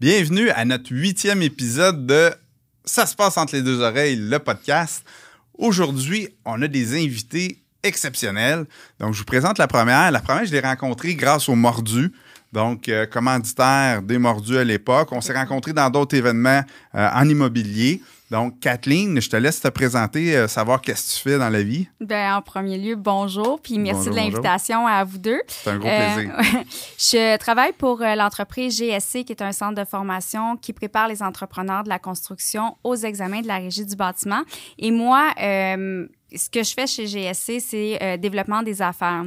Bienvenue à notre huitième épisode de Ça se passe entre les deux oreilles, le podcast. Aujourd'hui, on a des invités exceptionnels. Donc, je vous présente la première. La première, je l'ai rencontrée grâce au Mordu. Donc, euh, commanditaire des Mordus à l'époque. On s'est rencontrés dans d'autres événements euh, en immobilier. Donc, Kathleen, je te laisse te présenter, euh, savoir qu'est-ce que tu fais dans la vie. Ben, en premier lieu, bonjour, puis merci Bonjour, de l'invitation à vous deux. C'est un gros Euh, plaisir. je travaille pour euh, l'entreprise GSC, qui est un centre de formation qui prépare les entrepreneurs de la construction aux examens de la régie du bâtiment. Et moi, euh, ce que je fais chez GSC, c'est développement des affaires.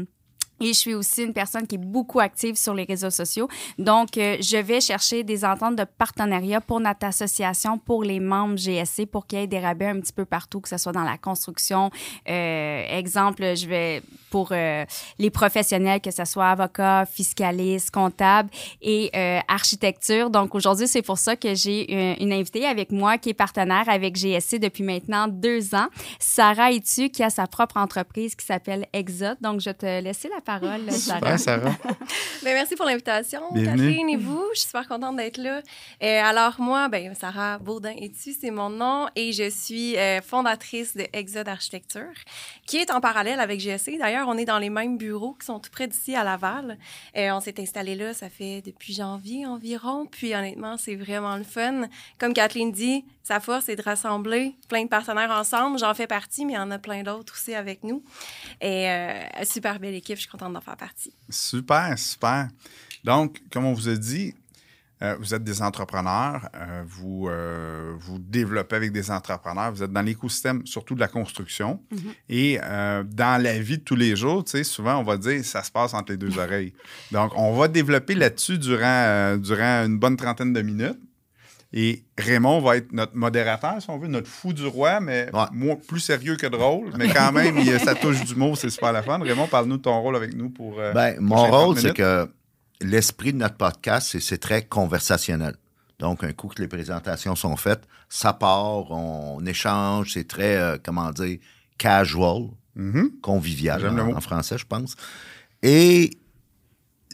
Et je suis aussi une personne qui est beaucoup active sur les réseaux sociaux. Donc, euh, je vais chercher des ententes de partenariat pour notre association, pour les membres GSC, pour qu'il y ait des rabais un petit peu partout, que ce soit dans la construction. Euh, exemple, je vais pour euh, les professionnels, que ce soit avocat, fiscaliste, comptable et euh, architecture. Donc, aujourd'hui, c'est pour ça que j'ai une, une invitée avec moi qui est partenaire avec GSC depuis maintenant deux ans, Sarah Etu, qui a sa propre entreprise qui s'appelle Exot. Donc, je te laisser la parole, Sarah. Super, Sarah. Ben, merci pour l'invitation. Kathleen et vous. Je suis super contente d'être là. Euh, alors, moi, ben, Sarah Baudin Etu, c'est mon nom et je suis euh, fondatrice de Exode Architecture, qui est en parallèle avec GSC. D'ailleurs, on est dans les mêmes bureaux qui sont tout près d'ici à Laval. Euh, on s'est installé là, ça fait depuis janvier environ. Puis, honnêtement, c'est vraiment le fun. Comme Kathleen dit, sa force, c'est de rassembler plein de partenaires ensemble. J'en fais partie, mais il y en a plein d'autres aussi avec nous. Et euh, super belle équipe, je suis contente d'en faire partie. Super, super. Donc, comme on vous a dit, euh, vous êtes des entrepreneurs, euh, vous, euh, vous développez avec des entrepreneurs, vous êtes dans l'écosystème surtout de la construction. Et euh, dans la vie de tous les jours, tu sais, souvent on va dire ça se passe entre les deux oreilles. Donc, on va développer là-dessus durant, durant une bonne trentaine de minutes. Et Raymond va être notre modérateur, si on veut, notre fou du roi, mais Ouais. moins, plus sérieux que drôle. Mais quand même, il, ça touche du mot, c'est super la fun. Raymond, parle-nous de ton rôle avec nous pour. euh, Ben, mon prochaines 30 rôle, c'est que l'esprit de notre podcast, c'est- très conversationnel. Donc, un coup que les présentations sont faites, ça part, on, échange, c'est très, euh, comment dire, casual, Mhm. convivial en français, je pense. Et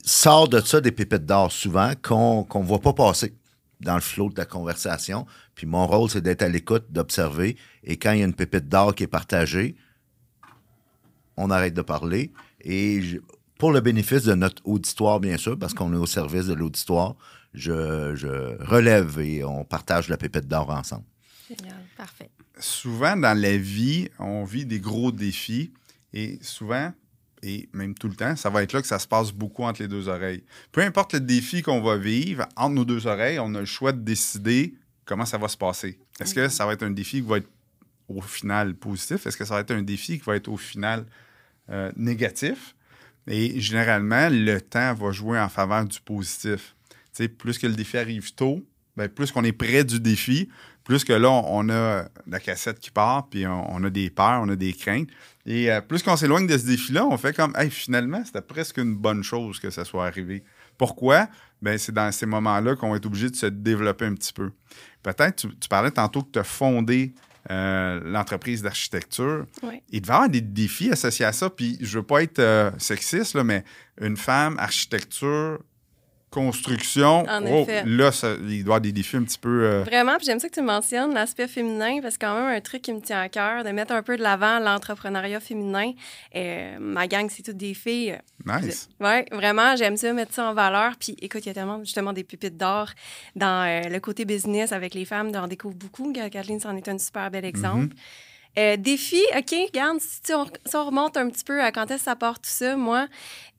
sort de ça des pépites d'or souvent qu'on ne voit pas passer dans le flot de la conversation. Puis mon rôle, c'est d'être à l'écoute, d'observer. Et quand il y a une pépite d'or qui est partagée, on arrête de parler. Et je- pour le bénéfice de notre auditoire, bien sûr, parce qu'on est au service de l'auditoire, je, je relève et on partage la pépite d'or ensemble. Génial. Parfait. souvent dans la vie, on vit des gros défis et souvent, et même tout le temps, ça va être là que ça se passe beaucoup entre les deux oreilles. Peu importe le défi qu'on va vivre, entre nos deux oreilles, on a le choix de décider comment ça va se passer. Est-ce que ça va être un défi qui va être au final positif? Est-ce que ça va être un défi qui va être au final euh, négatif? Et généralement, le temps va jouer en faveur du positif. Tu sais, plus que le défi arrive tôt, ben, plus qu'on est près du défi, plus que là, on, a la cassette qui part, puis on, on a des peurs, on a des craintes. Et euh, plus qu'on s'éloigne de ce défi-là, on fait comme, hey, finalement, c'était presque une bonne chose que ça soit arrivé. Pourquoi? Ben, c'est dans ces moments-là qu'on va être obligé de se développer un petit peu. Peut-être, tu, tu parlais tantôt que tu as fondé euh, l'entreprise d'architecture. Oui. Il devait y avoir des défis associés à ça. Puis je veux pas être euh, sexiste, là, mais une femme, architecture, construction, En oh, effet. là, ça- il doit y avoir des défis un petit peu. euh, Vraiment, puis j'aime ça que tu mentionnes l'aspect féminin parce que c'est quand même un truc qui me tient à cœur de mettre un peu de l'avant l'entrepreneuriat féminin. Euh, ma gang, c'est toutes des filles. nice. Ouais, vraiment, j'aime ça mettre ça en valeur. Puis écoute, il y a tellement justement des pépites d'or dans euh, le côté business avec les femmes, on découvre beaucoup. Kathleen, c'en est un super bel exemple. Euh, défi, OK, regarde, si, tu- on, si on remonte un petit peu à quand est-ce que ça part tout ça, moi,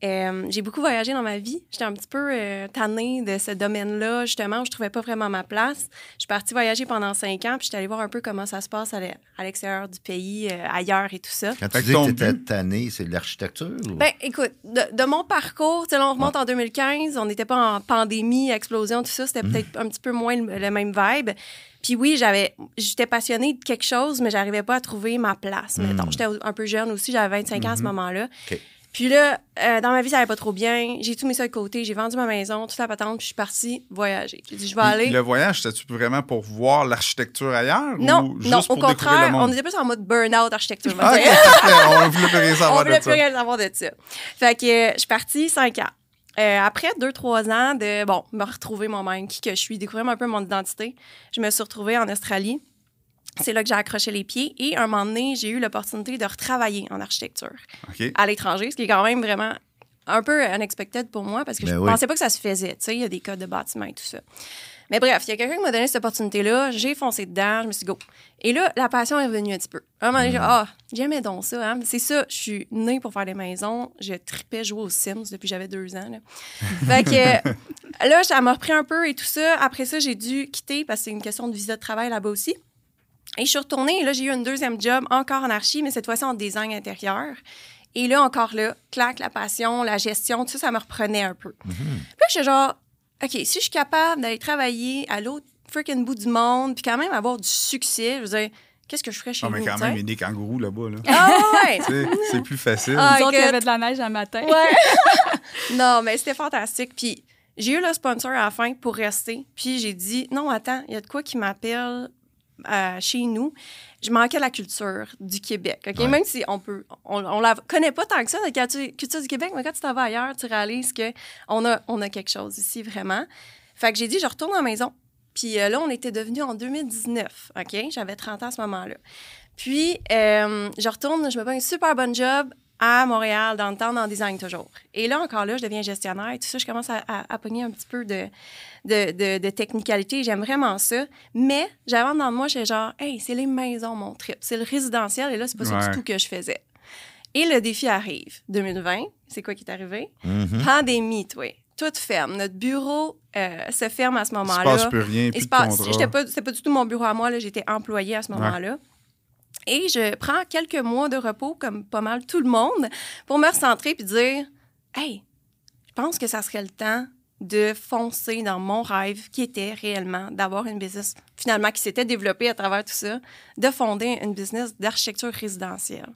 euh, j'ai beaucoup voyagé dans ma vie. J'étais un petit peu euh, tannée de ce domaine-là, justement, où je trouvais pas vraiment ma place. Je suis partie voyager pendant cinq ans, puis j'étais allée voir un peu comment ça se passe à l'e- à l'extérieur du pays, euh, ailleurs et tout ça. Quand tu dis que tu étais but- tanné, c'est de l'architecture? ou- Ben, écoute, de, de mon parcours, tu sais, là, on remonte en 2015, on n'était pas en pandémie, explosion, tout ça, c'était peut-être un petit peu moins le, le même vibe. Puis oui, j'avais, j'étais passionnée de quelque chose, mais j'arrivais pas à trouver ma place. mettons. J'étais un peu jeune aussi, j'avais 25 ans à ce moment-là. OK. Puis là, euh, dans ma vie, ça allait pas trop bien. J'ai tout mis ça de côté. J'ai vendu ma maison, toute la patente, puis je suis partie voyager. J'ai dit, je vais aller. Le voyage, c'était-tu vraiment pour voir l'architecture ailleurs? Non, ou juste non, pour au contraire, le on était plus en mode burn-out architecture. on Ah, ok, dire. parfait. on voulait plus rien on savoir voulait de plus ça. rien savoir de ça. Fait que euh, je suis partie cinq ans. Euh, après deux, trois ans de, bon, me retrouver moi-même, qui que je suis, découvrir un peu mon identité, je me suis retrouvée en Australie. C'est là que j'ai accroché les pieds. Et un moment donné, j'ai eu l'opportunité de retravailler en architecture à l'étranger, ce qui est quand même vraiment un peu unexpected pour moi parce que Ben je oui. pensais pas que ça se faisait. Tu sais, il y a des codes de bâtiment et tout ça. Mais bref, il y a quelqu'un qui m'a donné cette opportunité-là. J'ai foncé dedans. Je me suis dit, go. Et là, la passion est revenue un petit peu. À un moment donné, j'ai dit, ah, j'aimais donc ça. Hein? C'est ça, je suis née pour faire des maisons. Je tripais jouer aux Sims depuis que j'avais deux ans. Là. fait que là, ça m'a repris un peu et tout ça. Après ça, j'ai dû quitter parce que c'est une question de visa de travail là-bas aussi. Et je suis retournée et là, j'ai eu un deuxième job encore en archi, mais cette fois-ci en design intérieur. Et là, encore là, clac, la passion, la gestion, tout ça, ça me reprenait un peu. Puis là, j'étais genre, OK, si je suis capable d'aller travailler à l'autre freaking bout du monde, puis quand même avoir du succès, je veux dire, qu'est-ce que je ferais chez Non, mais nous? quand même, il y a des kangourous là-bas. Là. Ah ouais! C'est plus facile. Ah, Nous autres, il y avait de la neige un matin. Ouais. non, mais c'était fantastique. Puis j'ai eu le sponsor à la fin pour rester. Puis j'ai dit, non, attends, il y a de quoi qui m'appelle euh, chez nous. Je manquais la culture du Québec. Ouais. Même si on peut, on, on la connaît pas tant que ça, la culture, du Québec, mais quand tu t'en vas ailleurs, tu réalises qu'on a, on a quelque chose ici, vraiment. Fait que j'ai dit, je retourne à la maison. Puis euh, là, on était devenus en 2019. OK? J'avais 30 ans à ce moment-là. Puis, euh, je retourne, je me fais un super bon job à Montréal, dans le temps, en design toujours. Et là, encore là, je deviens gestionnaire et tout ça, je commence à, à, à pogner un petit peu de, de, de, de technicalité. J'aime vraiment ça. Mais j'avais dans moi, j'étais genre, hey, c'est les maisons, mon trip. C'est le résidentiel et là, c'est pas ça Ouais. du tout que je faisais. Et le défi arrive. 2020, c'est quoi qui est arrivé? Mhm. Pandémie, toi. Tout ferme. Notre bureau euh, se ferme à ce Il se moment-là. passe plus rien, plus pas, c'était pas du tout mon bureau à moi, là, j'étais employée à ce moment-là. Et je prends quelques mois de repos, comme pas mal tout le monde, pour me recentrer puis dire Hey, je pense que ça serait le temps de foncer dans mon rêve qui était réellement d'avoir une business, finalement, qui s'était développée à travers tout ça, de fonder une business d'architecture résidentielle.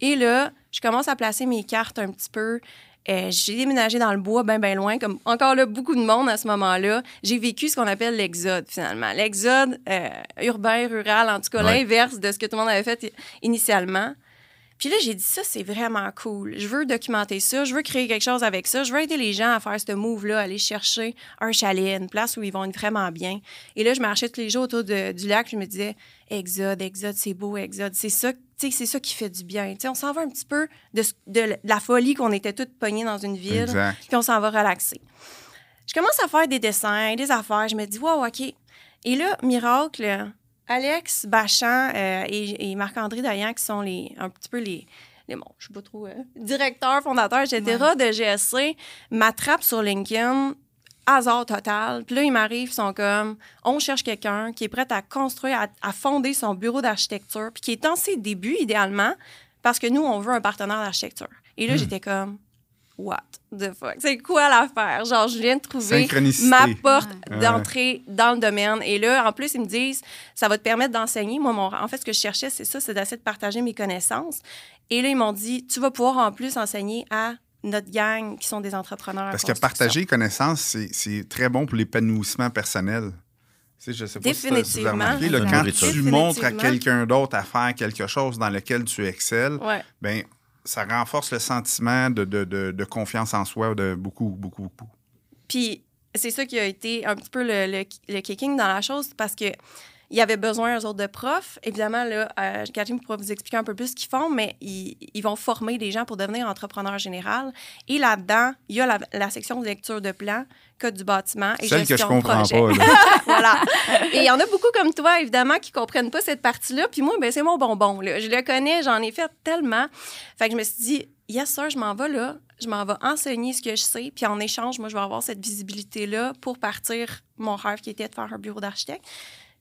Et là, je commence à placer mes cartes un petit peu. Euh, j'ai déménagé dans le bois, bien, bien loin, comme encore là, beaucoup de monde à ce moment-là. J'ai vécu ce qu'on appelle l'exode, finalement. L'exode euh, urbain, rural, en tout cas, Ouais. l'inverse de ce que tout le monde avait fait i- initialement. Puis là, j'ai dit, ça, c'est vraiment cool. Je veux documenter ça. Je veux créer quelque chose avec ça. Je veux aider les gens à faire ce move-là, aller chercher un chalet, une place où ils vont être vraiment bien. Et là, je marchais tous les jours autour de- du lac. Je me disais, Exode, Exode, c'est beau, Exode. C'est ça, c'est ça qui fait du bien. Tu sais, on s'en va un petit peu de, ce- de la folie qu'on était toutes pognées dans une ville Exact. puis on s'en va relaxer. Je commence à faire des dessins, des affaires. Je me dis, wow, OK. Et là, miracle, Alex Bachand euh, et, et Marc-André Dayan, qui sont les, un petit peu les, les bon, je sais pas trop, euh, directeurs, fondateurs, etc., de GSC, m'attrapent sur LinkedIn. Hasard total. Puis là, ils m'arrivent, ils sont comme, on cherche quelqu'un qui est prêt à construire, à, à fonder son bureau d'architecture, puis qui est dans ses débuts, idéalement, parce que nous, on veut un partenaire d'architecture. Et là, j'étais comme, what the fuck? C'est quoi l'affaire? Genre, je viens de trouver ma porte Ouais. d'entrée dans le domaine. Et là, en plus, ils me disent, ça va te permettre d'enseigner. Moi, mon- en fait, ce que je cherchais, c'est ça, c'est d'essayer de partager mes connaissances. Et là, ils m'ont dit, tu vas pouvoir en plus enseigner à notre gang qui sont des entrepreneurs. en Parce que partager connaissances, c'est- c'est très bon pour l'épanouissement personnel. Tu sais, je sais pas si si vous Définitivement. remarqué, là, La quand tu montres à quelqu'un d'autre à faire quelque chose dans lequel tu excelles, Ouais. ben ça renforce le sentiment de, de- de- de confiance en soi de beaucoup, beaucoup, beaucoup. Puis c'est ça qui a été un petit peu le, le, le kicking dans la chose parce que y avait besoin, eux autres, de profs. Évidemment, là, euh, Catherine pourra vous expliquer un peu plus ce qu'ils font, mais ils, ils vont former des gens pour devenir entrepreneurs général. Et là-dedans, il y a la, la section de lecture de plan, code du bâtiment et Celle que je gestion de comprends projet. pas. là. voilà. Et il y en a beaucoup comme toi, évidemment, qui comprennent pas cette partie-là. Puis moi, ben, c'est mon bonbon. Là. Je le connais, j'en ai fait tellement. Fait que je me suis dit, yes, sir, je m'en vais là. Je m'en vais enseigner ce que je sais. Puis en échange, moi, je vais avoir cette visibilité-là pour partir mon rêve qui était de faire un bureau d'architecte.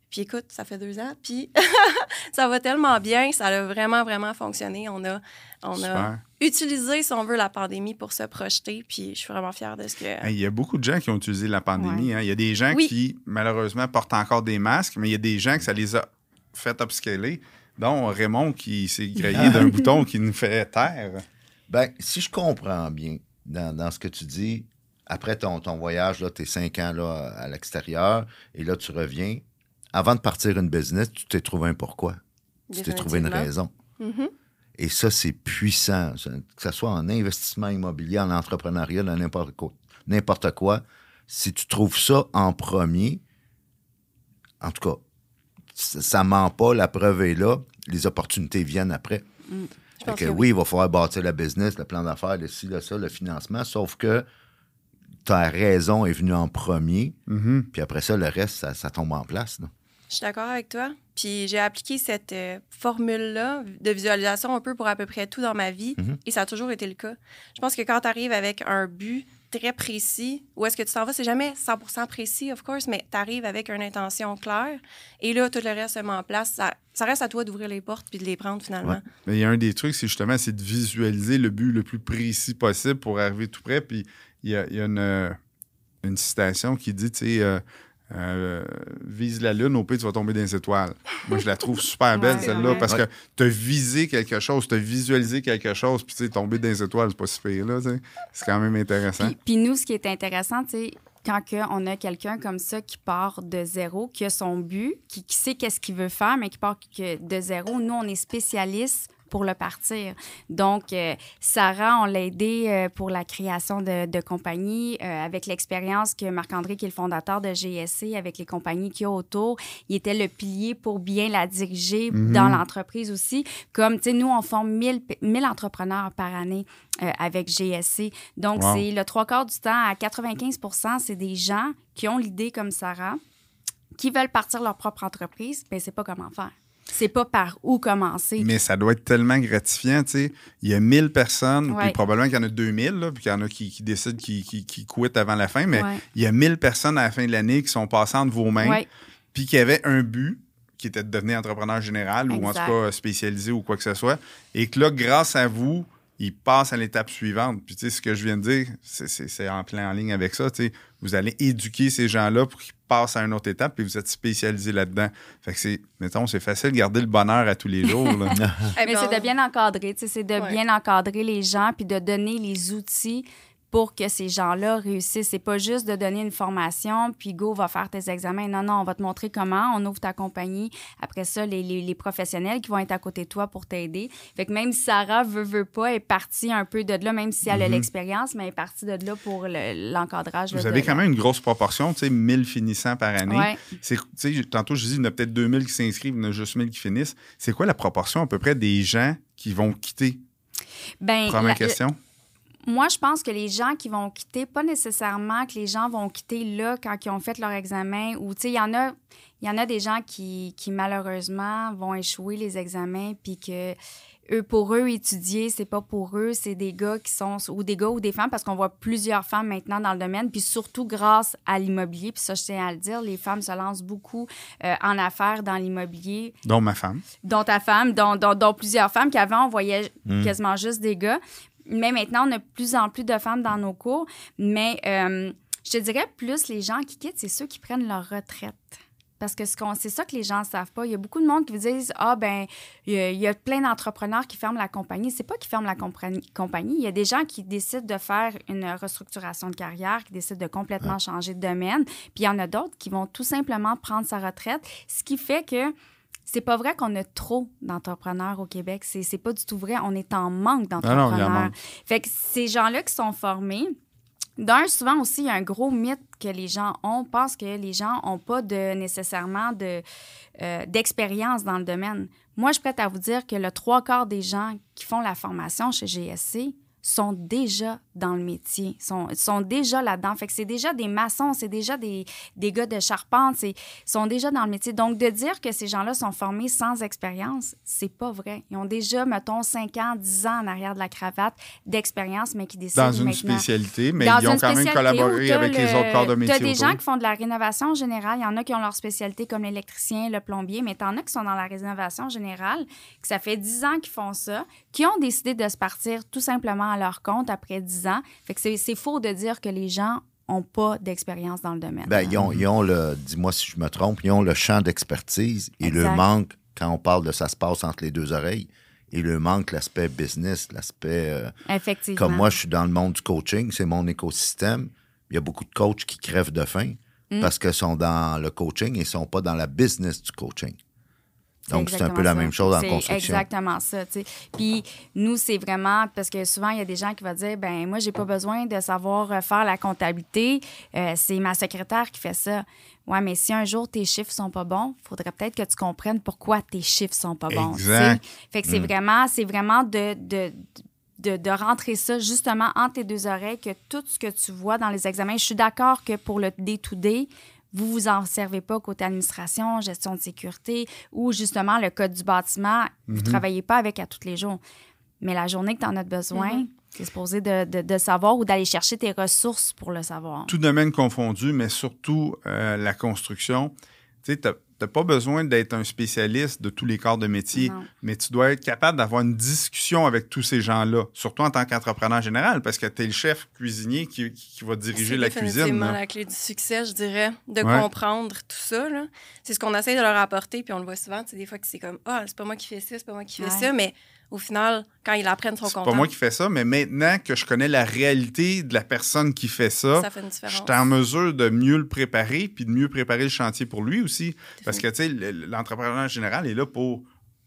Puis écoute, ça fait deux ans, puis ça va tellement bien, ça a vraiment, vraiment fonctionné. On a, on a utilisé, si on veut, la pandémie pour se projeter, puis je suis vraiment fière de ce que... Hey, Il y a beaucoup de gens qui ont utilisé la pandémie. hein. Il y a des gens Oui. qui, malheureusement, portent encore des masques, mais il y a des gens que ça les a fait upscaler, dont Raymond qui s'est grillé d'un bouton qui nous fait taire. Ben, si je comprends bien dans, dans ce que tu dis, après ton, ton voyage, là, tes cinq ans là, à l'extérieur, et là, tu reviens. Avant de partir une business, tu t'es trouvé un pourquoi. Tu t'es trouvé une raison. Mhm. Et ça, c'est puissant. Que ce soit en investissement immobilier, en entrepreneuriat, dans n'importe quoi. n'importe quoi. Si tu trouves ça en premier, en tout cas, ça, ça ment pas, la preuve est là, les opportunités viennent après. Je Fait que que oui, il va falloir bâtir la business, le plan d'affaires, le ci, le ça, le financement, sauf que ta raison est venue en premier, Mhm. puis après ça, le reste, ça, ça tombe en place. là. Je suis d'accord avec toi. Puis j'ai appliqué cette euh, formule-là de visualisation un peu pour à peu près tout dans ma vie Mhm. et ça a toujours été le cas. Je pense que quand tu arrives avec un but très précis, où est-ce que tu t'en vas, c'est jamais 100% précis, of course, mais tu arrives avec une intention claire et là, tout le reste se met en place. Ça, ça reste à toi d'ouvrir les portes puis de les prendre finalement. Ouais. Mais il y a un des trucs, c'est justement c'est de visualiser le but le plus précis possible pour arriver tout près. Puis il y a, il y a une, euh, une citation qui dit, tu sais, euh, euh, vise la lune, au pire, tu vas tomber dans les étoiles. Moi, je la trouve super belle, Ouais, celle-là, ouais. parce Ouais. que tu as visé quelque chose, tu as visualisé quelque chose, puis tu sais, tomber dans les étoiles, c'est pas si pire, là. C'est quand même intéressant. Puis, puis nous, ce qui est intéressant, tu sais, quand que on a quelqu'un comme ça qui part de zéro, qui a son but, qui, qui sait qu'est-ce qu'il veut faire, mais qui part que de zéro, nous, on est spécialistes pour le partir. Donc, euh, Sarah, on l'a aidé euh, pour la création de, de compagnie euh, avec l'expérience que Marc-André, qui est le fondateur de GSC, avec les compagnies qu'il y a autour, il était le pilier pour bien la diriger dans l'entreprise aussi. Comme, tu sais, nous, on forme 1000, pe- 1000 entrepreneurs par année avec GSC. Donc, Wow. c'est le trois quarts du temps, à 95% c'est des gens qui ont l'idée comme Sarah, qui veulent partir leur propre entreprise, mais c'est pas comment faire. C'est pas par où commencer. Mais ça doit être tellement gratifiant, tu sais. Il y a 1000 personnes, Ouais. puis probablement qu'il y en a 2000, là, puis qu'il y en a qui, qui décident qui, qui, qui quittent avant la fin, mais Ouais. il y a 1000 personnes à la fin de l'année qui sont passées entre vos mains, Ouais. puis qui avaient un but, qui était de devenir entrepreneur général ou en tout cas spécialisé ou quoi que ce soit, et que là, grâce à vous, ils passent à l'étape suivante. Puis, tu sais, ce que je viens de dire, c'est en plein en ligne avec ça. Tu sais, vous allez éduquer ces gens-là pour qu'ils passent à une autre étape, puis vous êtes spécialisé là-dedans. Fait que c'est, mettons, c'est facile de garder le bonheur à tous les jours. là. Eh Mais ben, c'est de bien encadrer, tu sais, c'est de Ouais. bien encadrer les gens puis de donner les outils pour que ces gens-là réussissent. C'est pas juste de donner une formation, puis go, va faire tes examens. Non, non, on va te montrer comment, on ouvre ta compagnie. Après ça, les, les- les professionnels qui vont être à côté de toi pour t'aider. Fait que même si Sarah veut, veut pas, est partie un peu de là, même si elle a l'expérience, mais elle est partie de là pour le- l'encadrage. Vous avez quand même une grosse proportion, tu sais, 1000 finissants par année. Ouais. C'est, tantôt, je dis, il y en a peut-être 2000 qui s'inscrivent, il y en a juste 1000 qui finissent. C'est quoi la proportion à peu près des gens qui vont quitter? Ben, Première la- question. Moi, je pense que les gens qui vont quitter, pas nécessairement que les gens vont quitter là quand ils ont fait leur examen ou, tu sais, il y en a, il y en a des gens qui, qui malheureusement vont échouer les examens puis que eux, pour eux, étudier, c'est pas pour eux, c'est des gars qui sont, ou des gars ou des femmes, parce qu'on voit plusieurs femmes maintenant dans le domaine, puis surtout grâce à l'immobilier, puis ça, je tiens à le dire, les femmes se lancent beaucoup euh, en affaires dans l'immobilier Dont ma femme. dont ta femme, dont, dont- dont plusieurs femmes, qu'avant, on voyait quasiment juste des gars. Mais maintenant, on a de plus en plus de femmes dans nos cours. Mais euh, je te dirais, plus les gens qui quittent, c'est ceux qui prennent leur retraite. Parce que ce qu'on- c'est ça que les gens ne savent pas. Il y a beaucoup de monde qui vous disent Ah, ben, il y, a- il y a plein d'entrepreneurs qui ferment la compagnie. C'est pas qu'ils ferment la compagnie- compagnie. Il y a des gens qui décident de faire une restructuration de carrière, qui décident de complètement changer de domaine. Puis il y en a d'autres qui vont tout simplement prendre sa retraite. Ce qui fait que c'est pas vrai qu'on a trop d'entrepreneurs au Québec. C'est, c'est pas du tout vrai. On est en manque Ah non, d'entrepreneurs. fait que ces gens-là qui sont formés, d'un, souvent aussi, il y a un gros mythe que les gens ont. pensent que les gens n'ont pas de, nécessairement de, euh, d'expérience dans le domaine. Moi, je suis prête à vous dire que le trois quarts des gens qui font la formation chez GSC sont déjà dans le métier, sont, sont déjà là-dedans. Fait que c'est déjà des maçons, c'est déjà des, des gars de charpente, c'est sont déjà dans le métier. Donc, de dire que ces gens-là sont formés sans expérience, c'est pas vrai. Ils ont déjà, mettons, 5 ans, 10 ans en arrière de la cravate d'expérience, mais qui décident Dans une maintenant... spécialité, mais Dans ils ont quand même collaboré avec les le- autres corps de métier. T'as des autour. gens qui font de la rénovation générale. Il y en a qui ont leur spécialité comme l'électricien, le plombier, mais t'en as qui sont dans la rénovation générale, que ça fait 10 ans qu'ils font ça, qui ont décidé de se partir tout simplement à leur compte après 10 ans. Fait que c'est- faux de dire que les gens ont pas d'expérience dans le domaine. Ben, ils, ont, ils ont le, dis-moi si je me trompe, ils ont le champ d'expertise et le Exact. manque, quand on parle de ça se passe entre les deux oreilles, et le manque l'aspect business, l'aspect. euh, Effectivement. comme moi, je suis dans le monde du coaching, c'est mon écosystème. Il y a beaucoup de coachs qui crèvent de faim Mm. parce qu'ils sont dans le coaching et ne sont pas dans la business du coaching. Donc, c'est un peu la ça. même chose en construction. exactement ça. Puis nous, c'est vraiment parce que souvent, il y a des gens qui vont dire ben moi, j'ai pas besoin de savoir faire la comptabilité. Euh, c'est ma secrétaire qui fait ça. Ouais, mais si un jour tes chiffres sont pas bons, faudrait peut-être que tu comprennes pourquoi tes chiffres sont pas bons. Exact. Fait que c'est vraiment, c'est vraiment de, de, de, de rentrer ça justement entre tes deux oreilles, que tout ce que tu vois dans les examens, je suis d'accord que pour le day-to-day, vous vous en servez pas côté administration, gestion de sécurité ou justement le code du bâtiment, vous ne travaillez pas avec à tous les jours. Mais la journée que tu en as besoin, c'est supposé de, de, de savoir ou d'aller chercher tes ressources pour le savoir. Tout domaine confondu, mais surtout euh, la construction. Tu sais, tu n'as pas besoin d'être un spécialiste de tous les corps de métier, Non. mais tu dois être capable d'avoir une discussion avec tous ces gens-là, surtout en tant qu'entrepreneur général, parce que tu es le chef cuisinier qui, qui va diriger C'est la cuisine. là. la clé du succès, je dirais, de Ouais. comprendre tout ça. C'est ce qu'on essaie de leur apporter, puis on le voit souvent. Des fois que c'est comme Ah, c'est pas moi qui fais ça, c'est pas moi qui fais Ouais. ça, mais au final, quand ils apprennent, ils sont C'est contents. pas moi qui fais ça, mais maintenant que je connais la réalité de la personne qui fait ça, Ça fait une différence. je suis en mesure de mieux le préparer puis de mieux préparer le chantier pour lui aussi. Parce que, tu sais, le- l'entrepreneur général est là pour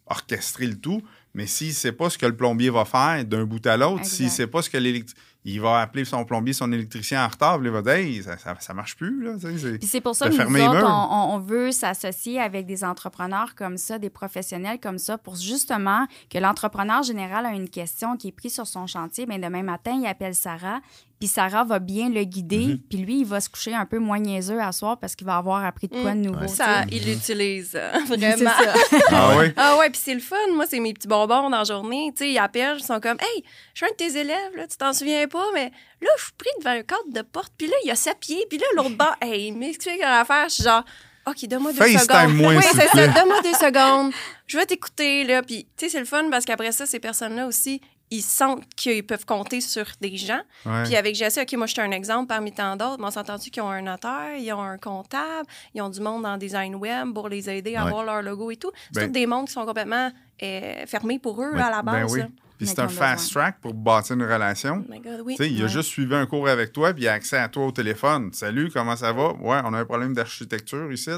orchestrer le tout, mais s'il ne sait pas ce que le plombier va faire d'un bout à l'autre, s'il ne sait pas ce que l'électricien... Il va appeler son plombier, son électricien en retard, puis il va dire Hey, ça, ça, ça marche plus, là. c'est- Puis c'est pour ça que nous autres, on, veut s'associer avec des entrepreneurs comme ça, des professionnels comme ça, pour justement que l'entrepreneur général a une question qui est prise sur son chantier, mais demain matin, il appelle Sarah, puis Sarah va bien le guider, Mhm. puis lui, il va se coucher un peu moins niaiseux à soir parce qu'il va avoir appris de quoi de nouveau. tu sais. Ça, ils l'utilisent euh, vraiment. ça. Ah oui? Ah ouais, puis c'est le fun. Moi, c'est mes petits bonbons dans la journée. Tu sais, ils appellent, ils sont comme Hey, je suis un de tes élèves, là, tu t'en souviens pas, mais là, je suis pris devant un cadre de porte, puis là, il y a sa pied, puis là, l'autre bas, hey, il m'explique à faire. Je suis genre OK, donne-moi deux FaceTime secondes. moi, oui, c'est ça, donne-moi deux secondes. Je vais t'écouter, là. Puis, tu sais, c'est le fun parce qu'après ça, ces personnes-là aussi, ils sentent qu'ils peuvent compter sur des gens. Ouais. Puis avec Jesse, OK, moi, je suis un exemple parmi tant d'autres, mais on s'est entendu qu'ils ont un notaire, ils ont un comptable, ils ont du monde en design web pour les aider à Ouais. avoir leur logo et tout. C'est Ben- tous des mondes qui sont complètement euh, fermés pour eux à la Ben base. oui. Puis c'est un fast track pour bâtir une relation. Oh my God, oui. Tu sais, il a Ouais. juste suivi un cours avec toi, puis il a accès à toi au téléphone. Salut, comment ça va? Ouais, on a un problème d'architecture ici.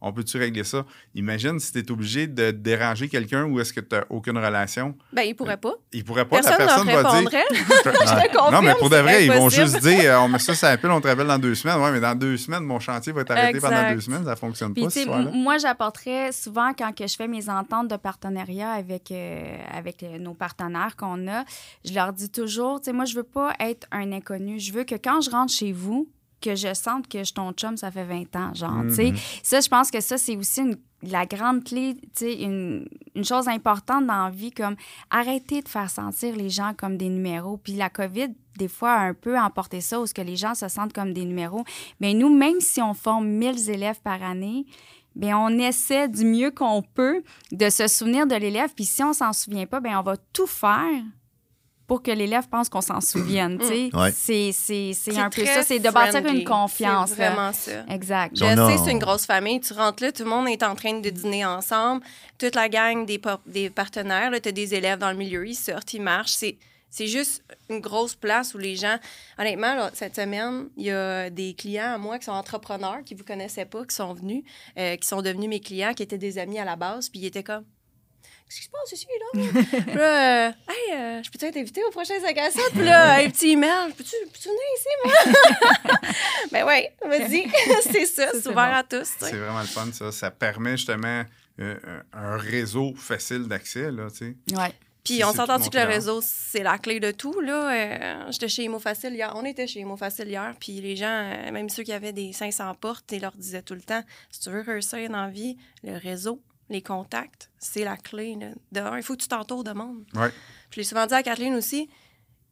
On peut-tu régler ça? Imagine si tu es obligé de déranger quelqu'un ou est-ce que tu n'as aucune relation. Ben, ils pourraient pas. Il pourrait pas, Personne la personne va dire. répondrait. Je te confirme, non, mais pour de vrai, ils vont juste dire euh, on met ça sur la pile, on te rappelle dans deux semaines. Ouais, mais dans deux semaines, mon chantier va être arrêté pendant deux semaines. Ça fonctionne Puis, pas, ce moi, j'apporterais souvent, quand que je fais mes ententes de partenariat avec, euh, avec euh, nos partenaires qu'on a, je leur dis toujours, tu sais, moi, je veux pas être un inconnu. Je veux que quand je rentre chez vous, que je sente que je suis ton chum, ça fait 20 ans, genre, tu sais. Ça, je pense que ça, c'est aussi une- la grande clé, tu sais, une, une chose importante dans la vie, comme arrêter de faire sentir les gens comme des numéros. Puis la COVID, des fois, a un peu emporté ça, où ce que les gens se sentent comme des numéros. Mais nous, même si on forme 1000 élèves par année, bien, on essaie du mieux qu'on peut de se souvenir de l'élève. Puis si on s'en souvient pas, bien, on va tout faire pour que l'élève pense qu'on s'en souvienne. tu sais. Ouais. C'est, c'est, c'est C'est un peu ça, c'est de bâtir friendly. une confiance. C'est là. vraiment ça. Exact. Je sais, c'est une grosse famille. Tu rentres là, tout le monde est en train de dîner ensemble. Toute la gang des, des partenaires, tu as des élèves dans le milieu, ils sortent, ils marchent. C'est, c'est juste une grosse place où les gens. Honnêtement, là, cette semaine, il y a des clients à moi qui sont entrepreneurs, qui ne vous connaissaient pas, qui sont venus, euh, qui sont devenus mes clients, qui étaient des amis à la base, puis ils étaient comme. Qu'est-ce qui se passe ici, là? Puis là, euh, hey, euh, je peux-tu être invité au prochain 5 à 7? Puis là, un petit email, peux-tu, peux-tu venir ici, moi? ben oui, vas-y. c'est ça, c'est c'est ouvert bon. à tous. C'est vraiment le fun, ça. Ça permet justement euh, un réseau facile d'accès, là, tu sais. Ouais. Puis on s'entend que le réseau, c'est la clé de tout. Là? Euh, J'étais chez Imo Facile hier. On était chez Imo Facile hier. Puis les gens, euh, même ceux qui avaient des 500 portes, ils leur disaient tout le temps si tu veux réussir dans la vie, le réseau, les contacts, c'est la clé. là. De un, il faut que tu t'entoures de monde. Ouais. Je l'ai souvent dit à Kathleen aussi.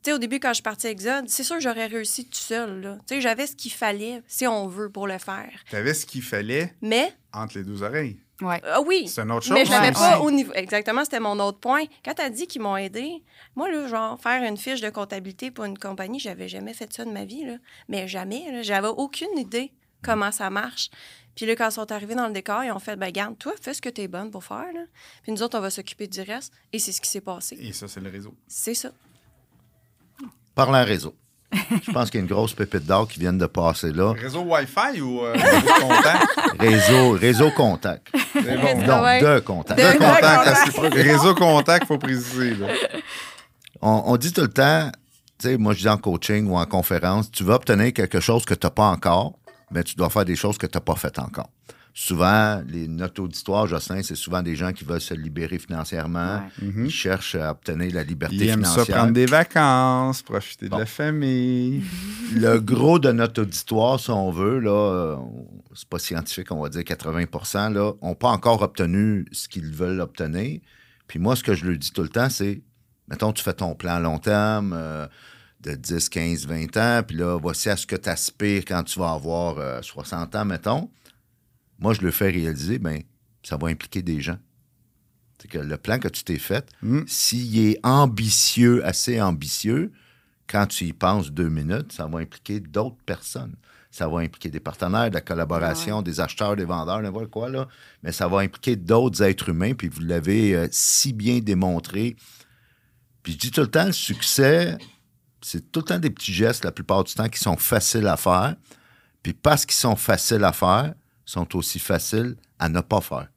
Tu sais, au début, quand je suis partie à Exode, c'est sûr que j'aurais réussi tout seul. là. Tu sais, j'avais ce qu'il fallait, si on veut, pour le faire. Tu avais ce qu'il fallait Mais, entre les deux oreilles. Ouais. ah oui, C'est une autre chose. mais je l'avais Ouais, pas ouais. au niveau. Exactement, c'était mon autre point. Quand tu as dit qu'ils m'ont aidé, moi, là, genre, faire une fiche de comptabilité pour une compagnie, j'avais jamais fait ça de ma vie. Là. Mais jamais. J'avais aucune idée comment ça marche. Puis là, quand ils sont arrivés dans le décor, ils ont fait ben garde, toi, fais ce que tu es bonne pour faire. Là. Puis nous autres, on va s'occuper du reste. Et c'est ce qui s'est passé. Et ça, c'est le réseau. C'est ça. Parlant réseau. Je pense qu'il y a une grosse pépite d'or qui vient de passer là. Réseau Wi-Fi ou euh, réseau contact? Réseau, réseau contact. C'est bon. Ah Non, ouais. de contact. Deux Deux contacts. là, c'est- Réseau contact, faut préciser. là. On, on dit tout le temps, tu sais, moi je dis en coaching ou en conférence, tu vas obtenir quelque chose que tu n'as pas encore, mais tu dois faire des choses que tu n'as pas faites encore. Souvent, les, notre auditoire, Jocelyn, c'est souvent des gens qui veulent se libérer financièrement. Ils cherchent à obtenir la liberté Ils aiment ça financière. prendre des vacances, profiter de la famille. Le gros de notre auditoire, si on veut, là, euh, c'est pas scientifique, on va dire 80% là, n'ont pas encore obtenu ce qu'ils veulent obtenir. Puis moi, ce que je leur dis tout le temps, c'est, mettons, tu fais ton plan à long terme euh, de 10, 15, 20 ans, puis là, voici à ce que tu aspires quand tu vas avoir euh, 60 ans, mettons. Moi, je le fais réaliser, bien, ça va impliquer des gens. C'est que le plan que tu t'es fait, Mm. s'il est ambitieux, assez ambitieux, quand tu y penses deux minutes, ça va impliquer d'autres personnes. Ça va impliquer des partenaires, de la collaboration, des acheteurs, des vendeurs, n'importe quoi, là. Mais ça va impliquer d'autres êtres humains, puis vous l'avez euh, si bien démontré. Puis je dis tout le temps, le succès, c'est tout le temps des petits gestes, la plupart du temps, qui sont faciles à faire. Puis parce qu'ils sont faciles à faire, sont aussi faciles à ne pas faire.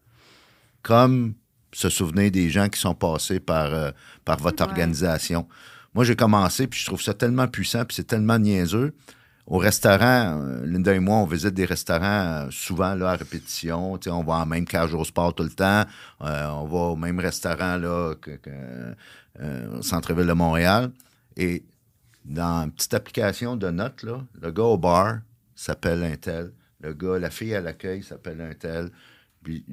Comme se souvenir des gens qui sont passés par, euh, par votre Ouais. organisation. Moi, j'ai commencé, puis je trouve ça tellement puissant, puis c'est tellement niaiseux. Au restaurant, euh, Linda et moi, on visite des restaurants euh, souvent là, à répétition. On va en même cage au sport tout le temps. On va au même restaurant là, que, que, au centre-ville de Montréal. Et dans une petite application de notes, là, le gars au bar s'appelle un tel. Le gars, la fille à l'accueil s'appelle un tel. Puis,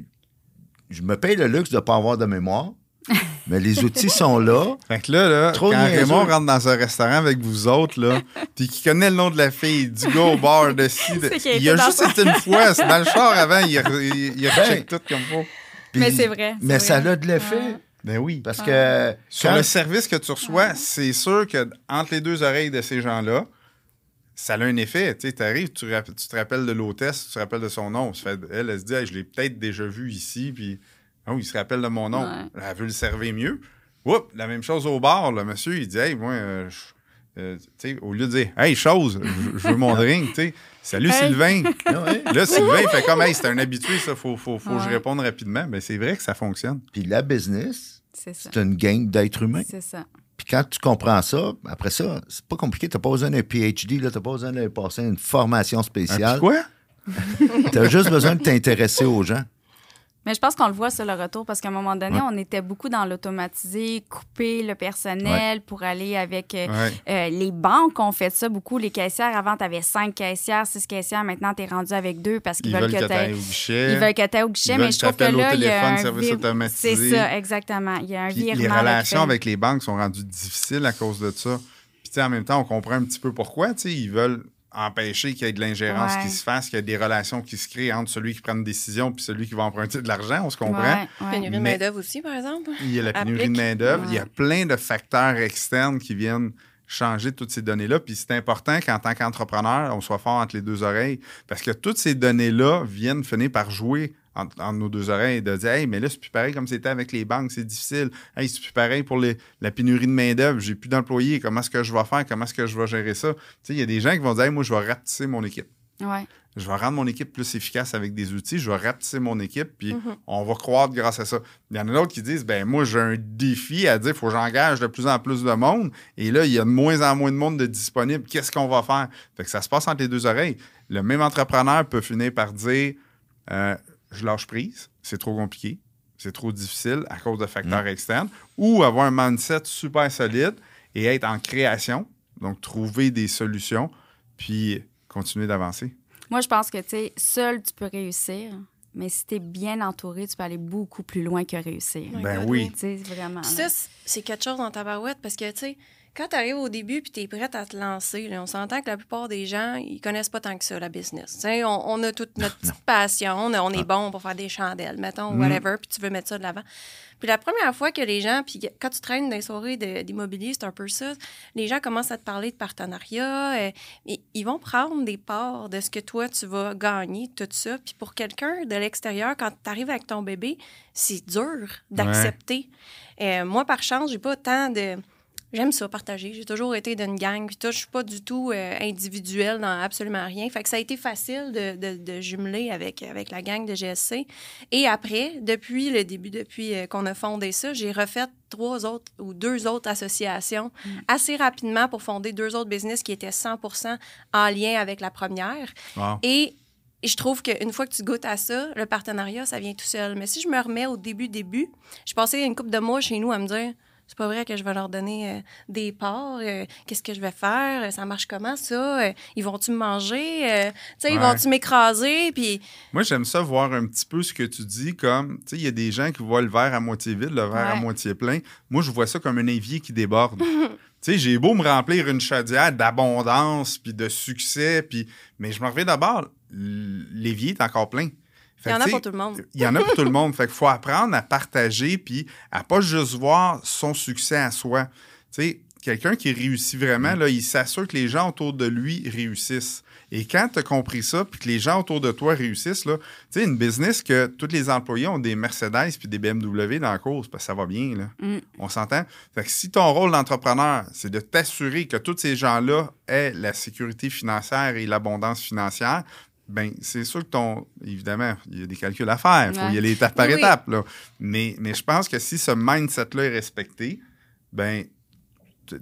je me paye le luxe de ne pas avoir de mémoire, mais les outils sont là. Fait que là, là Trop quand niaiseux. Raymond rentre dans un restaurant avec vous autres, là, puis qu'il connaît le nom de la fille, du gars au bar, de ci, de- a il a juste été une fois, c'est dans le char avant, il, a- il, il a Ben. tout comme faut. Puis- Mais c'est vrai, Mais ça a de l'effet. Ouais. Ben oui. Parce que Sur quand- le service que tu reçois, c'est sûr que entre les deux oreilles de ces gens-là, ça a un effet. Tu arrives, tu, rapp- tu te rappelles de l'hôtesse, tu te rappelles de son nom. Fait- elle, elle se dit, Hey, je l'ai peut-être déjà vu ici, puis oh, il se rappelle de mon nom. Ouais. Elle veut le servir mieux. Oups, la même chose au bar. Le monsieur, il dit, hey, moi, euh, je- euh, au lieu de dire, hey, chose, je, veux mon drink, tu sais, salut Hey. Sylvain. Ah. Là, Sylvain, il fait comme, hey, c'est un habitué, ça, faut, faut, faut que je réponde rapidement. Ben, c'est vrai que ça fonctionne. Puis la business, C'est une gang d'êtres humains. C'est ça. Puis quand tu comprends ça, après ça, c'est pas compliqué. T'as pas besoin d'un PhD, là, t'as pas besoin de passer une formation Un spéciale. petit quoi? T'as juste besoin de t'intéresser aux gens. Mais je pense qu'on le voit sur le retour parce qu'à un moment donné, Ouais. on était beaucoup dans l'automatisé, couper le personnel pour aller avec euh, Ouais. euh, les banques. ont fait ça beaucoup. Les caissières, avant, tu avais cinq caissières, six caissières. Maintenant, tu es rendu avec deux parce qu'ils Ils veulent que tu t'ailles- au guichet. Ils veulent que tu au guichet, mais veulent je trouve que là, il y a un service vir- automatisé. C'est ça, exactement. Il y a un virement. les relations avec les banques sont rendues difficiles à cause de ça. Puis tu sais, en même temps, on comprend un petit peu pourquoi. Ils veulent empêcher qu'il y ait de l'ingérence Ouais. qui se fasse, qu'il y ait des relations qui se créent entre celui qui prend une décision puis celui qui va emprunter de l'argent. On se comprend. Ouais, ouais. Pénurie de main-d'œuvre aussi, par exemple. Il y a la pénurie Applique. de main-d'œuvre. Il y a plein de facteurs externes qui viennent changer toutes ces données-là. Puis c'est important qu'en tant qu'entrepreneur, on soit fort entre les deux oreilles. Parce que toutes ces données-là viennent finir par jouer entre, entre nos deux oreilles. De dire, hey, mais là, c'est plus pareil comme c'était avec les banques, c'est difficile. Hey, c'est plus pareil pour les- la pénurie de main-d'œuvre. J'ai plus d'employés. Comment est-ce que je vais faire? Comment est-ce que je vais gérer ça? Tu sais, il y a des gens qui vont dire, hey, moi, je vais rapetisser mon équipe. Ouais. Je vais rendre mon équipe plus efficace avec des outils. Je vais rapetisser mon équipe, puis on va croître grâce à ça. Il y en a d'autres qui disent ben moi, j'ai un défi à dire il faut que j'engage de plus en plus de monde. Et là, il y a de moins en moins de monde de disponible. Qu'est-ce qu'on va faire? Fait que ça se passe entre les deux oreilles. Le même entrepreneur peut finir par dire euh, je lâche prise, c'est trop compliqué, c'est trop difficile à cause de facteurs externes, ou avoir un mindset super solide et être en création, donc trouver des solutions, puis continuer d'avancer. Moi, je pense que, tu sais, seul, tu peux réussir, mais si tu es bien entouré, tu peux aller beaucoup plus loin que réussir. Ben oui. Tu sais, vraiment. Ça, c'est quelque chose dans ta barouette parce que, tu sais, quand tu arrives au début puis tu es prête à te lancer, là, on s'entend que la plupart des gens, ils connaissent pas tant que ça, la business. On, on a toute notre petite passion, on, est bon pour faire des chandelles, mettons, Mm. whatever, puis tu veux mettre ça de l'avant. Puis la première fois que les gens, puis quand tu traînes dans les soirées d'immobilier, c'est un peu ça, les gens commencent à te parler de partenariat, euh, et ils vont prendre des parts de ce que toi, tu vas gagner, tout ça. Puis pour quelqu'un de l'extérieur, quand tu arrives avec ton bébé, c'est dur d'accepter. Euh, moi, par chance, j'ai pas tant de. J'aime ça, partager. J'ai toujours été d'une gang. Puis, tout, je suis pas du tout euh, individuelle dans absolument rien. Fait que ça a été facile de, de, de jumeler avec, avec la gang de GSC. Et après, depuis le début, depuis euh, qu'on a fondé ça, j'ai refait trois autres ou deux autres associations assez rapidement pour fonder deux autres business qui étaient 100% en lien avec la première. Wow. Et et je trouve qu'une fois que tu goûtes à ça, le partenariat, ça vient tout seul. Mais si je me remets au début, début, je passais une couple de mois chez nous à me dire c'est pas vrai que je vais leur donner euh, des parts. euh, Qu'est-ce que je vais faire? Ça marche comment, ça? Euh, ils vont-tu me manger? Euh, ils vont-tu m'écraser? Puis, Moi, j'aime ça voir un petit peu ce que tu dis comme, tu sais, il y a des gens qui voient le verre à moitié vide, le verre à moitié plein. Moi, je vois ça comme un évier qui déborde. tu sais, j'ai beau me remplir une chaudière d'abondance, puis de succès, puis... mais je me reviens d'abord, l'évier est encore plein. Il y en a pour tout le monde. Il y en a pour tout le monde. Fait qu'il faut apprendre à partager puis à pas juste voir son succès à soi. Tu sais, quelqu'un qui réussit vraiment, là, il s'assure que les gens autour de lui réussissent. Et quand tu as compris ça, puis que les gens autour de toi réussissent, là, tu sais, une business que tous les employés ont des Mercedes puis des BMW dans la course, parce que ça va bien, là. Mm. On s'entend? Fait que si ton rôle d'entrepreneur, c'est de t'assurer que tous ces gens-là aient la sécurité financière et l'abondance financière, ben c'est sûr que ton. Évidemment, il y a des calculs à faire. Il faut Ouais. y aller étape par Oui, étape. Là. Mais, mais je pense que si ce mindset-là est respecté, ben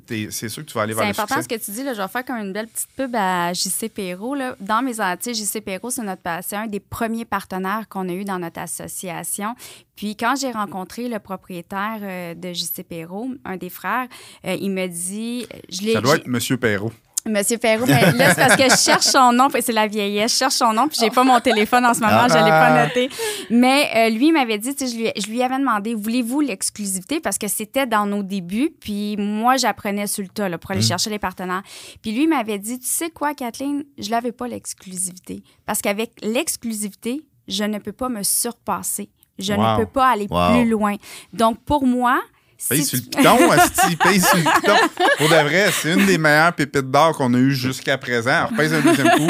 t'es- c'est sûr que tu vas aller C'est vers le important succès. ce que tu dis. Là, je vais faire comme une belle petite pub à JC Perrault. Là. Dans mes Antilles, JC Perrault, c'est notre c'est un des premiers partenaires qu'on a eu dans notre association. Puis quand j'ai rencontré le propriétaire euh, de JC Perrault, un des frères, euh, il me dit... Je Ça doit être Monsieur Perrault. Monsieur Perrault, mais là, c'est parce que je cherche son nom, c'est la vieillesse. Je cherche son nom, puis j'ai pas mon téléphone en ce moment, je l'ai pas noté. Mais euh, lui, il m'avait dit, je lui, je lui avais demandé, voulez-vous l'exclusivité? Parce que c'était dans nos débuts, puis moi, j'apprenais sur le tas, là, pour aller chercher les partenaires. Puis lui, il m'avait dit, tu sais quoi, Kathleen, je l'avais pas l'exclusivité. Parce qu'avec l'exclusivité, je ne peux pas me surpasser. Je Wow. ne peux pas aller Wow. plus loin. Donc, pour moi, Paye sur le piton, asti, paye sur le piton. Pour de vrai, c'est une des meilleures pépites d'or qu'on a eues jusqu'à présent. Alors, pèse un deuxième coup.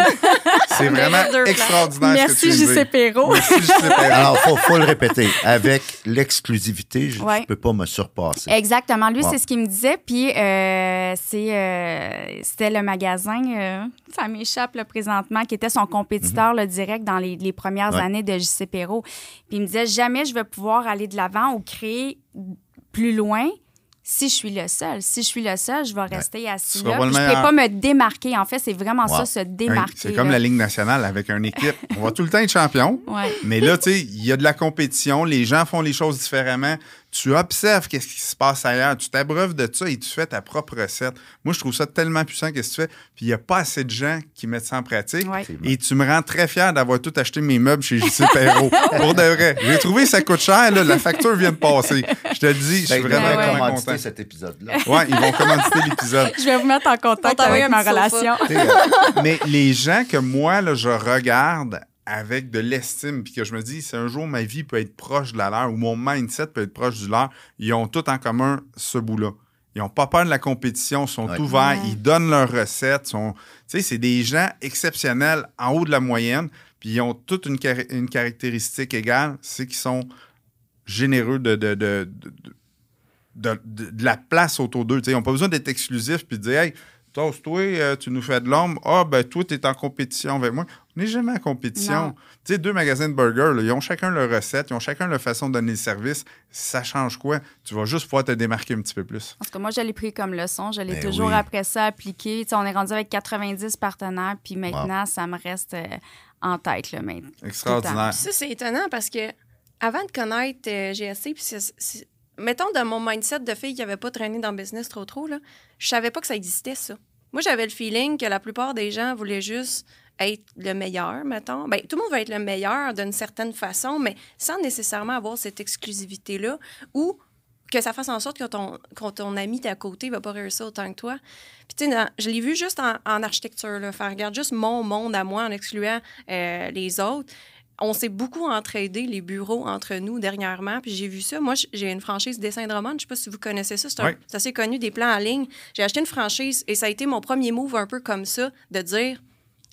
C'est On vraiment extraordinaire ce que tu Merci, JC. Perrault. Merci, JC Perrault. Alors, il faut, faut le répéter. Avec l'exclusivité, je ne Ouais. peux pas me surpasser. Exactement. Lui, Wow. c'est ce qu'il me disait. Puis, euh, c'est, euh, c'était le magasin, euh, ça m'échappe là, présentement, qui était son compétiteur le direct dans les, les premières Ouais. années de JC Perrault. Puis, il me disait jamais je vais pouvoir aller de l'avant ou créer plus loin. Si je suis le seul, si je suis le seul, je vais rester assis là. je ne peux pas me démarquer. En fait, c'est vraiment Wow. ça, se démarquer. c'est comme la Ligue nationale avec une équipe. On va tout le temps être champion. Ouais. Mais là, tu sais, il y a de la compétition, les gens font les choses différemment. Tu observes qu'est-ce qui se passe ailleurs, tu t'abreuves de ça et tu fais ta propre recette. Moi, je trouve ça tellement puissant qu'est-ce que tu fais? Puis il n'y a pas assez de gens qui mettent ça en pratique. Ouais. Et tu me rends très fier d'avoir tout acheté mes meubles chez JC Perrault. Pour de vrai. J'ai trouvé ça coûte cher, là, la facture vient de passer. Je te le dis, je suis Ben, ils vraiment, ouais. vraiment commanditer content. cet épisode-là. Ouais, ils vont commanditer l'épisode. Je vais vous mettre en On contact avec ma relation. Euh, Mais les gens que moi, là, je regarde avec de l'estime, puis que je me dis, si un jour ma vie peut être proche de la leur, ou mon mindset peut être proche du leur, ils ont tout en commun ce bout-là. Ils n'ont pas peur de la compétition, sont Ouais. ouverts, Ouais. ils donnent leurs recettes. Sont, tu sais, c'est des gens exceptionnels, en haut de la moyenne, puis ils ont toute une, caractéristique égale, c'est qu'ils sont généreux de, de, de, de, de- de- de la place autour d'eux. Tu sais, Ils n'ont pas besoin d'être exclusifs puis de dire Hey, Toast, toi, euh, tu nous fais de l'ombre. Ah, ben, toi, tu es en compétition avec moi. N'est jamais en compétition. Tu sais, deux magasins de burgers, là, ils ont chacun leur recette, ils ont chacun leur façon de donner le service. Ça change quoi? Tu vas juste pouvoir te démarquer un petit peu plus. En tout cas, moi, je l'ai pris comme leçon. Je l'ai Ben toujours oui. après ça appliqué. Tu sais, on est rendu avec 90 partenaires, puis maintenant, ça me reste euh, en tête. Là, mais Extraordinaire. Ça, c'est étonnant parce que avant de connaître euh, GSC, puis c'est- c'est- mettons dans mon mindset de fille qui n'avait pas traîné dans le business trop trop, là, je savais pas que ça existait, ça. Moi, j'avais le feeling que la plupart des gens voulaient juste être le meilleur, mettons. Ben, tout le monde va être le meilleur d'une certaine façon, mais sans nécessairement avoir cette exclusivité-là ou que ça fasse en sorte que ton, que ton ami d'à côté va pas réussir autant que toi. Puis, tu sais, je l'ai vu juste en, en architecture, là, faire regarde juste mon monde à moi en excluant euh, les autres. On s'est beaucoup entraidé les bureaux entre nous dernièrement, puis j'ai vu ça. Moi, j'ai une franchise Dessin de. Je sais pas si vous connaissez ça. C'est assez connu, des plans en ligne. J'ai acheté une franchise et ça a été mon premier move un peu comme ça, de dire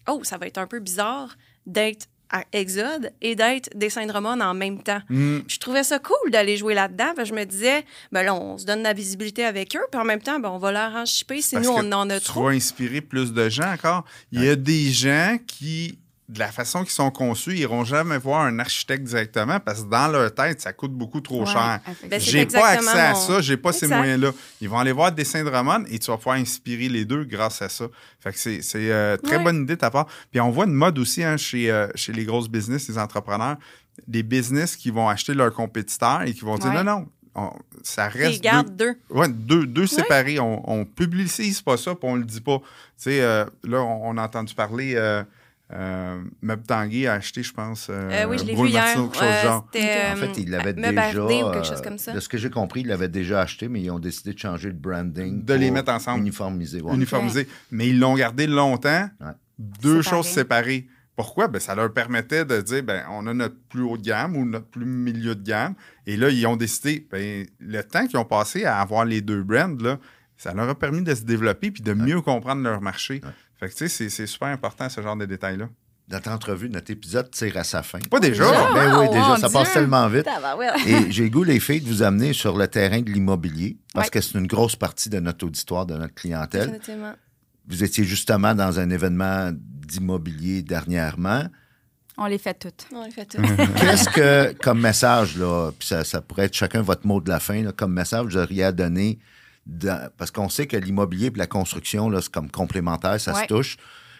Oh, ça va être un peu bizarre d'être à Exode et d'être des syndromes en même temps. Mm. Puis je trouvais ça cool d'aller jouer là-dedans. parce que je me disais, ben là, on se donne de la visibilité avec eux, puis en même temps, ben, on va leur en chipper si Parce nous, on en a tu trop. vas inspirer plus de gens encore. Il y a des gens qui, de la façon qu'ils sont conçus, ils n'iront jamais voir un architecte directement parce que dans leur tête, ça coûte beaucoup trop Ouais, cher. Ben, J'ai pas accès à mon- ça, j'ai pas ces moyens-là. Ils vont aller voir des syndromes et tu vas pouvoir inspirer les deux grâce à ça. Fait que c'est euh, très Ouais. bonne idée de ta part. Puis on voit une mode aussi hein, chez, euh, chez les grosses business, les entrepreneurs, des business qui vont acheter leurs compétiteurs et qui vont dire Ouais. non, non, on- ça Ils reste. deux- gardent deux. Ouais, deux, deux séparés. On, on publicise pas ça, puis on le dit pas. Tu sais, euh, là, on, on a entendu parler. Euh, euh, Meuble Tanguy a acheté, je pense. euh, Euh, oui, je l'ai vu Brûle hier. Martineau, quelque chose Euh, genre. En fait, ils l'avaient euh, Meuble déjà. RD ou quelque chose euh, comme ça. De ce que j'ai compris, ils l'avaient déjà acheté, mais ils ont décidé de changer le branding. De les mettre ensemble. Uniformiser. ouais. uniformisé. Mais ils l'ont gardé longtemps, Ouais. deux choses séparées. Pourquoi? Ben, ça leur permettait de dire, ben, on a notre plus haut de gamme ou notre plus milieu de gamme. Et là, ils ont décidé, ben, le temps qu'ils ont passé à avoir les deux brands, là, ça leur a permis de se développer puis de mieux comprendre leur marché. Fait que, tu sais, c'est- c'est super important, ce genre de détails-là. Notre entrevue, notre épisode tire à sa fin. Pas déjà? déjà? Ben oui, Oh, déjà, ça passe Dieu! tellement vite. Et j'ai le goût, les filles, de vous amener sur le terrain de l'immobilier, parce Ouais. que c'est une grosse partie de notre auditoire, de notre clientèle. Vous étiez justement dans un événement d'immobilier dernièrement. On les fait toutes. On les fait tout. Qu'est-ce que, comme message, là, puis ça, ça pourrait être chacun votre mot de la fin, là, comme message, vous auriez à donner, dans- parce qu'on sait que l'immobilier et la construction, là, c'est comme complémentaire, ça Ouais. se touche.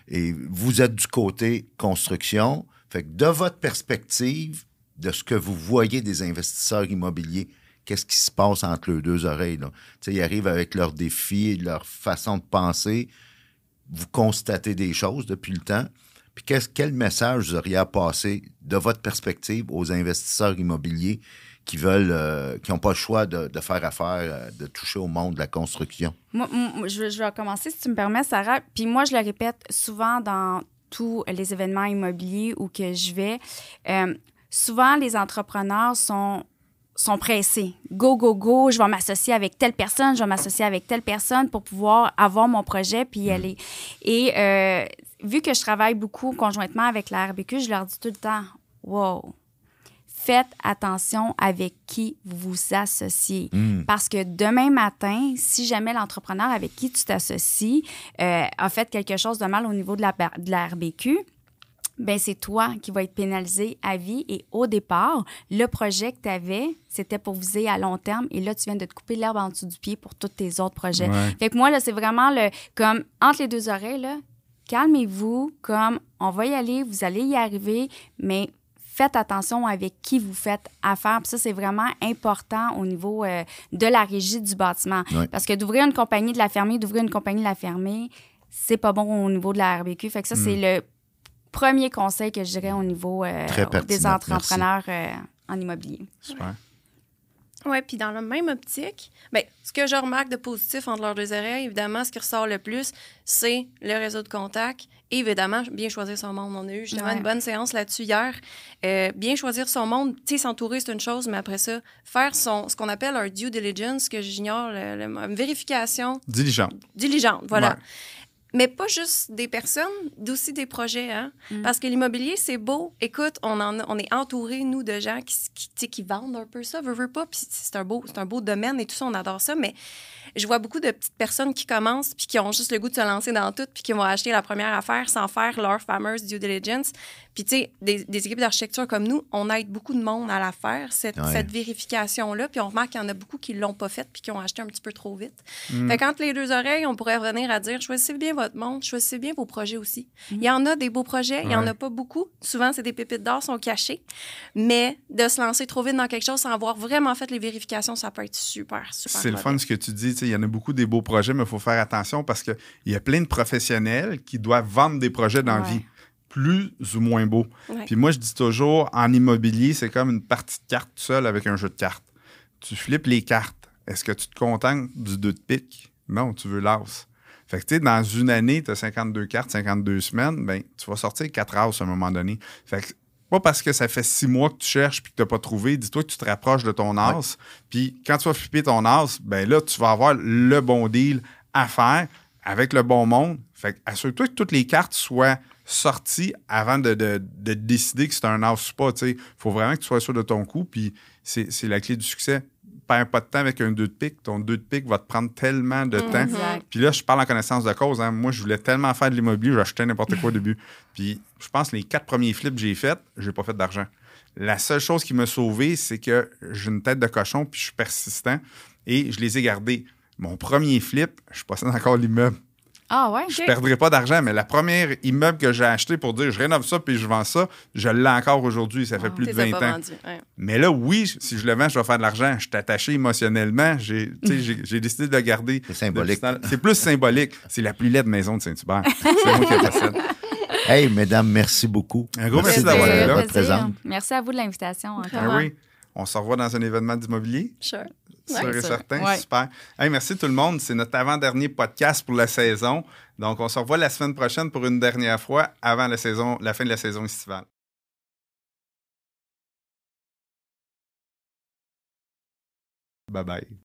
Et vous êtes du côté construction. Fait que de votre perspective, de ce que vous voyez des investisseurs immobiliers, qu'est-ce qui se passe entre leurs deux oreilles? Là? Ils arrivent avec leurs défis, leur façon de penser. Vous constatez des choses depuis le temps. Puis quel message vous auriez à passer de votre perspective aux investisseurs immobiliers qui veulent, euh, qui n'ont pas le choix de, de faire affaire, euh, de toucher au monde de la construction? Moi, moi, je, vais- je vais commencer, si tu me permets, Sarah. Puis moi, je le répète souvent dans tous les événements immobiliers où que je vais. Euh, souvent, les entrepreneurs sont sont pressés. Go, go, go, je vais m'associer avec telle personne, je vais m'associer avec telle personne pour pouvoir avoir mon projet puis y aller. Et euh, vu que je travaille beaucoup conjointement avec la RBQ, je leur dis tout le temps, wow, faites attention avec qui vous vous associez. Hmm. Parce que demain matin, si jamais l'entrepreneur avec qui tu t'associes euh, a fait quelque chose de mal au niveau de la, de la RBQ, ben c'est toi qui vas être pénalisé à vie. Et au départ, le projet que tu avais, c'était pour viser à long terme. Et là, tu viens de te couper l'herbe en dessous du pied pour tous tes autres projets. Ouais. Fait que moi, là, c'est vraiment le comme entre les deux oreilles, là, calmez-vous, comme on va y aller, vous allez y arriver, mais faites attention avec qui vous faites affaire. Puis ça, c'est vraiment important au niveau euh, de la régie du bâtiment. Parce que d'ouvrir une compagnie de la fermer, d'ouvrir une compagnie de la fermer, c'est pas bon au niveau de la RBQ. Fait que ça, c'est le premier conseil que je dirais au niveau euh, des entrepreneurs euh, en immobilier. Super. Oui, puis dans la même optique, ben, ce que je remarque de positif entre leurs deux oreilles, évidemment, ce qui ressort le plus, c'est le réseau de contacts. Et évidemment, bien choisir son monde. On a eu justement Ouais. une bonne séance là-dessus hier. Euh, bien choisir son monde, tu sais, s'entourer, c'est une chose, mais après ça, faire son, ce qu'on appelle un due diligence, que j'ignore, une vérification Diligent. diligente, voilà. Ouais. Mais pas juste des personnes, d'aussi des projets. Hein? Mm. Parce que l'immobilier, c'est beau. Écoute, on, en a- on est entouré, nous, de gens qui, qui, vendent un peu ça, veut, veut pas. Puis c'est un, beau, un beau domaine et tout ça, on adore ça. Mais je vois beaucoup de petites personnes qui commencent puis qui ont juste le goût de se lancer dans tout puis qui vont acheter la première affaire sans faire leur fameuse due diligence. Puis, tu sais, des, des équipes d'architecture comme nous, on aide beaucoup de monde à la faire, cette, Ouais. cette vérification-là. Puis on remarque qu'il y en a beaucoup qui l'ont pas faite puis qui ont acheté un petit peu trop vite. Fait qu'entre les deux oreilles, on pourrait revenir à dire choisissez bien votre monde, choisissez bien vos projets aussi. Il y en a des beaux projets, il y en a pas beaucoup. Souvent, c'est des pépites d'or, sont cachées. Mais de se lancer trop vite dans quelque chose sans avoir vraiment fait les vérifications, ça peut être super, super. C'est le fun ce que tu dis. tu sais, Il y en a beaucoup des beaux projets, mais il faut faire attention parce qu'il y a plein de professionnels qui doivent vendre des projets dans la Ouais. vie, plus ou moins. Ouais. Puis moi, je dis toujours, en immobilier, c'est comme une partie de cartes seule avec un jeu de cartes. Tu flippes les cartes. Est-ce que tu te contentes du 2 de pique? Non, tu veux l'as. Fait que, tu sais, dans une année, tu as 52 cartes, 52 semaines, ben, tu vas sortir 4 as à un moment donné. Fait que, pas parce que ça fait 6 mois que tu cherches puis que tu n'as pas trouvé, dis-toi que tu te rapproches de ton as. Puis quand tu vas flipper ton as, ben là, tu vas avoir le bon deal à faire avec le bon monde. Fait que assure-toi que toutes les cartes soient sorti avant de, de- de décider que c'est un house ou pas. Il faut vraiment que tu sois sûr de ton coup, puis c'est c'est la clé du succès. Perds pas de temps avec un 2 de pique. Ton 2 de pique va te prendre tellement de temps. Exact. Puis là, je parle en connaissance de cause. hein. Moi, je voulais tellement faire de l'immobilier, j'achetais n'importe quoi au début. Puis je pense que les quatre premiers flips que j'ai faits, j'ai pas fait d'argent. La seule chose qui m'a sauvé, c'est que j'ai une tête de cochon, puis je suis persistant, et je les ai gardés. Mon premier flip, je possède encore l'immeuble. Ah ouais? Je perdrai pas d'argent, mais la première immeuble que j'ai acheté pour dire je rénove ça puis je vends ça, je l'ai encore aujourd'hui. Ça fait plus de Tu les 20 as pas ans. ouais. Mais là, oui, si je le vends, je vais faire de l'argent. Je suis attaché émotionnellement. J'ai décidé de le garder. C'est symbolique. C'est plus symbolique. C'est la plus laide maison de Saint-Hubert. C'est moi qui la possède. Hey, mesdames, merci beaucoup. Un gros merci d'avoir été là. Merci à vous de l'invitation. Ah oui. On se revoit dans un événement d'immobilier? Sure. Sûr Ouais, et certain. Ouais. Super. Hey, merci tout le monde. C'est notre avant-dernier podcast pour la saison. Donc, on se revoit la semaine prochaine pour une dernière fois avant la saison, la fin de la saison estivale. Bye bye.